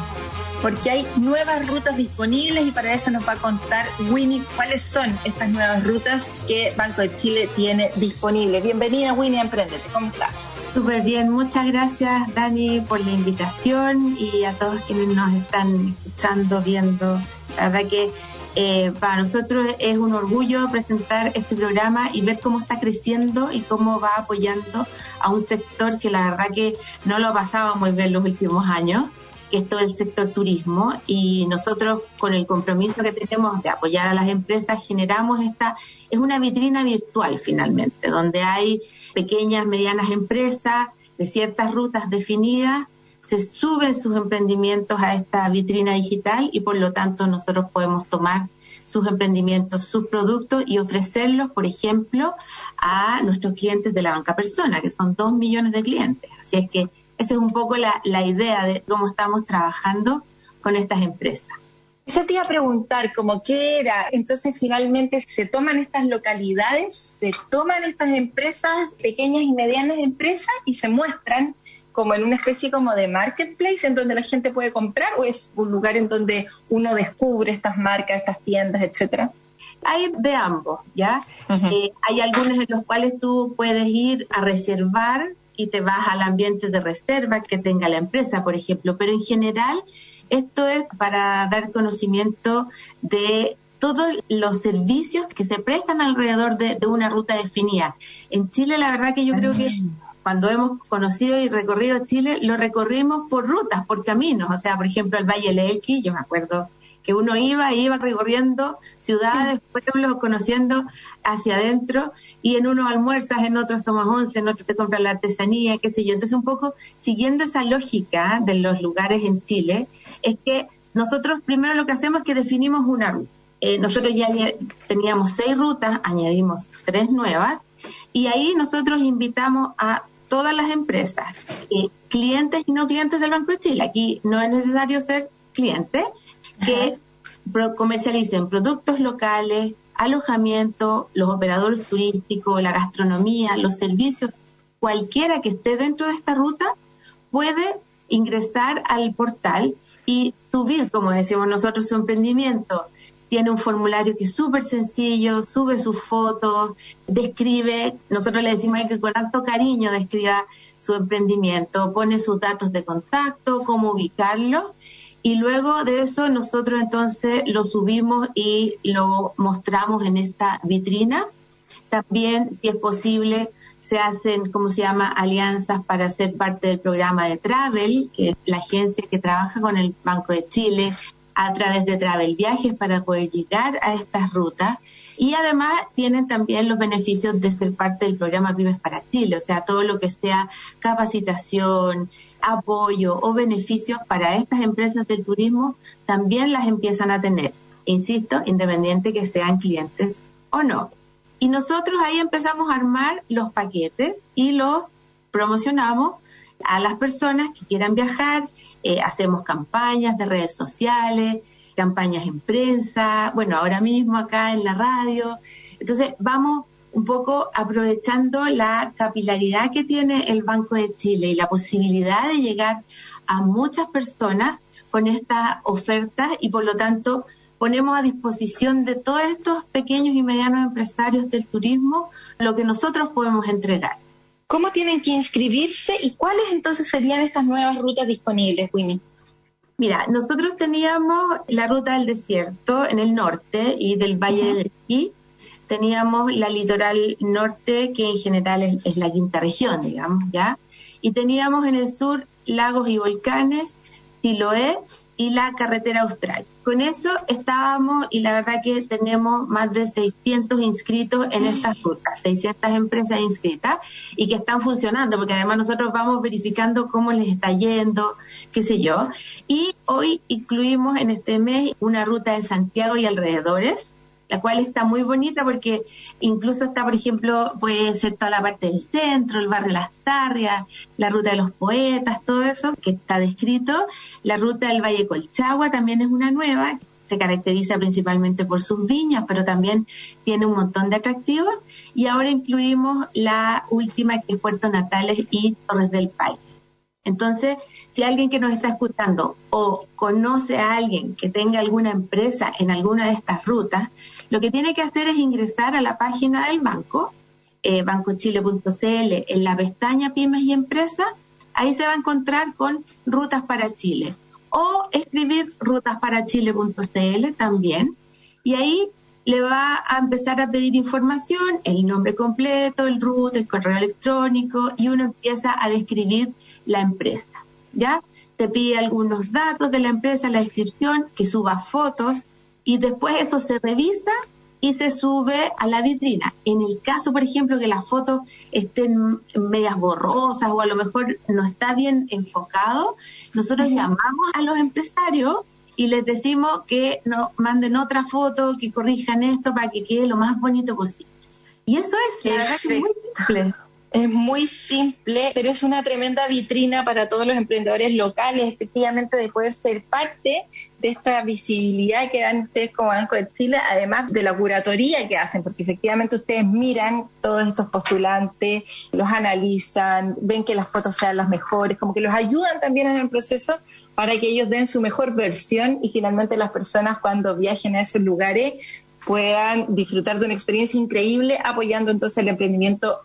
Porque hay nuevas rutas disponibles y para eso nos va a contar Winnie cuáles son estas nuevas rutas que Banco de Chile tiene disponibles. Bienvenida Winnie Emprendete, ¿cómo estás? Súper bien, muchas gracias Dani por la invitación y a todos quienes nos están escuchando, viendo. La verdad que eh, para nosotros es un orgullo presentar este programa y ver cómo está creciendo y cómo va apoyando a un sector que la verdad que no lo ha pasado muy bien los últimos años. Que es todo el sector turismo, y nosotros con el compromiso que tenemos de apoyar a las empresas generamos esta, es una vitrina virtual finalmente, donde hay pequeñas, medianas empresas de ciertas rutas definidas, se suben sus emprendimientos a esta vitrina digital y por lo tanto nosotros podemos tomar sus emprendimientos, sus productos y ofrecerlos, por ejemplo, a nuestros clientes de la banca persona, que son dos millones de clientes. Así es que esa es un poco la, la idea de cómo estamos trabajando con estas empresas. Yo te iba a preguntar, como qué era, entonces finalmente se toman estas localidades, se toman estas empresas, pequeñas y medianas empresas, y se muestran como en una especie como de marketplace en donde la gente puede comprar o es un lugar en donde uno descubre estas marcas, estas tiendas, etcétera? Hay de ambos, ¿ya? Eh, hay algunos en los cuales tú puedes ir a reservar y te vas al ambiente de reserva que tenga la empresa, por ejemplo, pero en general esto es para dar conocimiento de todos los servicios que se prestan alrededor de, de una ruta definida. En Chile, la verdad que yo creo que cuando hemos conocido y recorrido Chile, lo recorrimos por rutas, por caminos. O sea, por ejemplo, el Valle Lequi, yo me acuerdo que uno iba y iba recorriendo ciudades, pueblos, conociendo hacia adentro, y en unos almuerzas, en otros tomas once, en otros te compras la artesanía, qué sé yo. Entonces, un poco siguiendo esa lógica de los lugares en Chile, es que nosotros primero lo que hacemos es que definimos una ruta. Eh, nosotros ya teníamos seis rutas, añadimos tres nuevas, y ahí nosotros invitamos a todas las empresas, eh, clientes y no clientes del Banco de Chile. Aquí no es necesario ser cliente, que comercialicen productos locales, alojamiento, los operadores turísticos, la gastronomía, los servicios, cualquiera que esté dentro de esta ruta puede ingresar al portal y subir, como decimos nosotros, su emprendimiento. Tiene un formulario que es súper sencillo, sube sus fotos, describe, nosotros le decimos que con alto cariño describa su emprendimiento, pone sus datos de contacto, cómo ubicarlo, y luego de eso nosotros entonces lo subimos y lo mostramos en esta vitrina. También, si es posible, se hacen, ¿cómo se llama?, alianzas para ser parte del programa de Travel, que es la agencia que trabaja con el Banco de Chile, a través de Travel Viajes para poder llegar a estas rutas y además tienen también los beneficios de ser parte del programa Pymes para Chile, o sea, todo lo que sea capacitación, apoyo o beneficios para estas empresas del turismo también las empiezan a tener, insisto, independiente que sean clientes o no. Y nosotros ahí empezamos a armar los paquetes y los promocionamos a las personas que quieran viajar eh, hacemos campañas de redes sociales, campañas en prensa, bueno, ahora mismo acá en la radio. Entonces, vamos un poco aprovechando la capilaridad que tiene el Banco de Chile y la posibilidad de llegar a muchas personas con estas ofertas y por lo tanto ponemos a disposición de todos estos pequeños y medianos empresarios del turismo lo que nosotros podemos entregar. ¿Cómo tienen que inscribirse y cuáles entonces serían estas nuevas rutas disponibles, Winnie? Mira, nosotros teníamos la ruta del desierto en el norte y del Valle del Esquí. Teníamos la litoral norte, que en general es, la quinta región, digamos, ¿ya? Y teníamos en el sur lagos y volcanes, Siloé y la carretera austral. Con eso estábamos y la verdad que tenemos más de 600 inscritos en estas rutas, 600 empresas inscritas y que están funcionando, porque además nosotros vamos verificando cómo les está yendo, qué sé yo. Y hoy incluimos en este mes una ruta de Santiago y alrededores, la cual está muy bonita porque incluso está, por ejemplo, puede ser toda la parte del centro, el barrio Las Tarrias, la ruta de los poetas, todo eso que está descrito. La ruta del Valle Colchagua también es una nueva, se caracteriza principalmente por sus viñas, pero también tiene un montón de atractivos. Y ahora incluimos la última que es Puerto Natales y Torres del País. Entonces, si alguien que nos está escuchando o conoce a alguien que tenga alguna empresa en alguna de estas rutas, lo que tiene que hacer es ingresar a la página del banco, eh, bancochile.cl, en la pestaña Pymes y Empresas, ahí se va a encontrar con Rutas para Chile. O escribir rutasparachile.cl también, y ahí le va a empezar a pedir información, el nombre completo, el root, el correo electrónico, y uno empieza a describir la empresa. ¿Ya? te pide algunos datos de la empresa, la descripción, que suba fotos y después eso se revisa y se sube a la vitrina. En el caso, por ejemplo, que las fotos estén medias borrosas o a lo mejor no está bien enfocado, nosotros llamamos a los empresarios y les decimos que nos manden otra foto, que corrijan esto para que quede lo más bonito posible. Y eso es, la verdad que es muy simple. Es muy simple, pero es una tremenda vitrina para todos los emprendedores locales, efectivamente, de poder ser parte de esta visibilidad que dan ustedes como Banco de Chile, además de la curatoría que hacen, porque efectivamente ustedes miran todos estos postulantes, los analizan, ven que las fotos sean las mejores, como que los ayudan también en el proceso para que ellos den su mejor versión y finalmente las personas cuando viajen a esos lugares puedan disfrutar de una experiencia increíble apoyando entonces el emprendimiento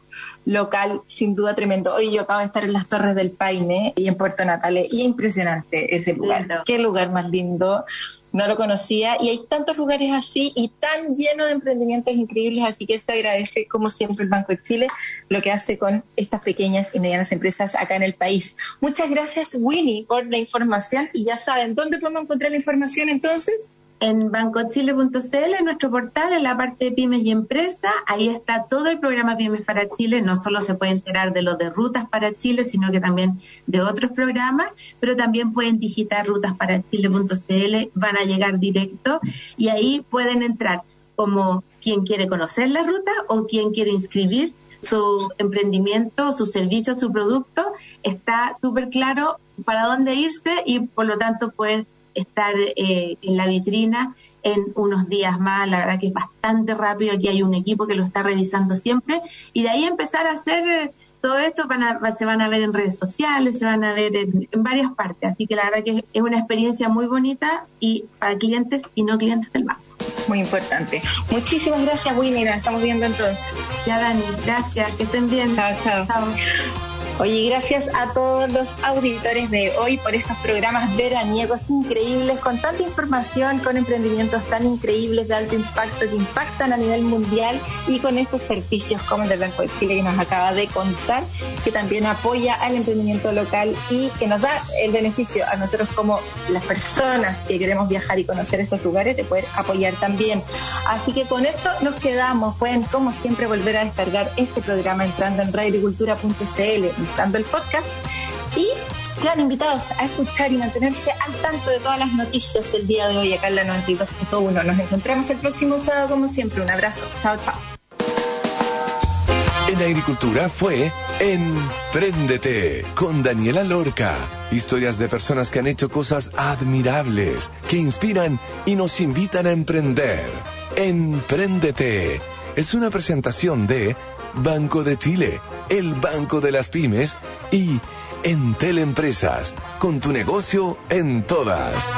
local sin duda tremendo. Hoy yo acabo de estar en las Torres del Paine y en Puerto Natales y impresionante ese lugar. Qué lugar más lindo. No lo conocía y hay tantos lugares así y tan lleno de emprendimientos increíbles, así que se agradece como siempre el Banco de Chile lo que hace con estas pequeñas y medianas empresas acá en el país. Muchas gracias Winnie por la información y ya saben, ¿dónde podemos encontrar la información entonces? En bancochile.cl, en nuestro portal, en la parte de pymes y empresas, ahí está todo el programa Pymes para Chile. No solo se puede enterar de los de rutas para Chile, sino que también de otros programas, pero también pueden digitar rutasparachile.cl, van a llegar directo y ahí pueden entrar como quien quiere conocer la ruta o quien quiere inscribir su emprendimiento, su servicio, su producto. Está súper claro para dónde irse y por lo tanto pueden estar eh, en la vitrina en unos días más. La verdad que es bastante rápido. Aquí hay un equipo que lo está revisando siempre. Y de ahí empezar a hacer eh, todo esto, van a, se van a ver en redes sociales, se van a ver en, varias partes. Así que la verdad que es una experiencia muy bonita y para clientes y no clientes del banco. Muy importante. Muchísimas gracias, Winnie. estamos viendo entonces. Ya, Dani, gracias. Que estén bien. chao. chao. Oye, gracias a todos los auditores de hoy por estos programas veraniegos increíbles, con tanta información, con emprendimientos tan increíbles de alto impacto que impactan a nivel mundial y con estos servicios como el del Banco de Chile que nos acaba de contar, que también apoya al emprendimiento local y que nos da el beneficio a nosotros como las personas que queremos viajar y conocer estos lugares de poder apoyar también. Así que con eso nos quedamos. Pueden, como siempre, volver a descargar este programa entrando en radioagricultura.cl buscando el podcast y quedan invitados a escuchar y mantenerse al tanto de todas las noticias el día de hoy acá en la 92.1. Nos encontramos el próximo sábado como siempre. Un abrazo. Chao, chao. En Agricultura fue Empréndete con Daniela Lorca. Historias de personas que han hecho cosas admirables, que inspiran y nos invitan a emprender. Empréndete es una presentación de Banco de Chile el Banco de las Pymes y Entel Empresas, con tu negocio en todas.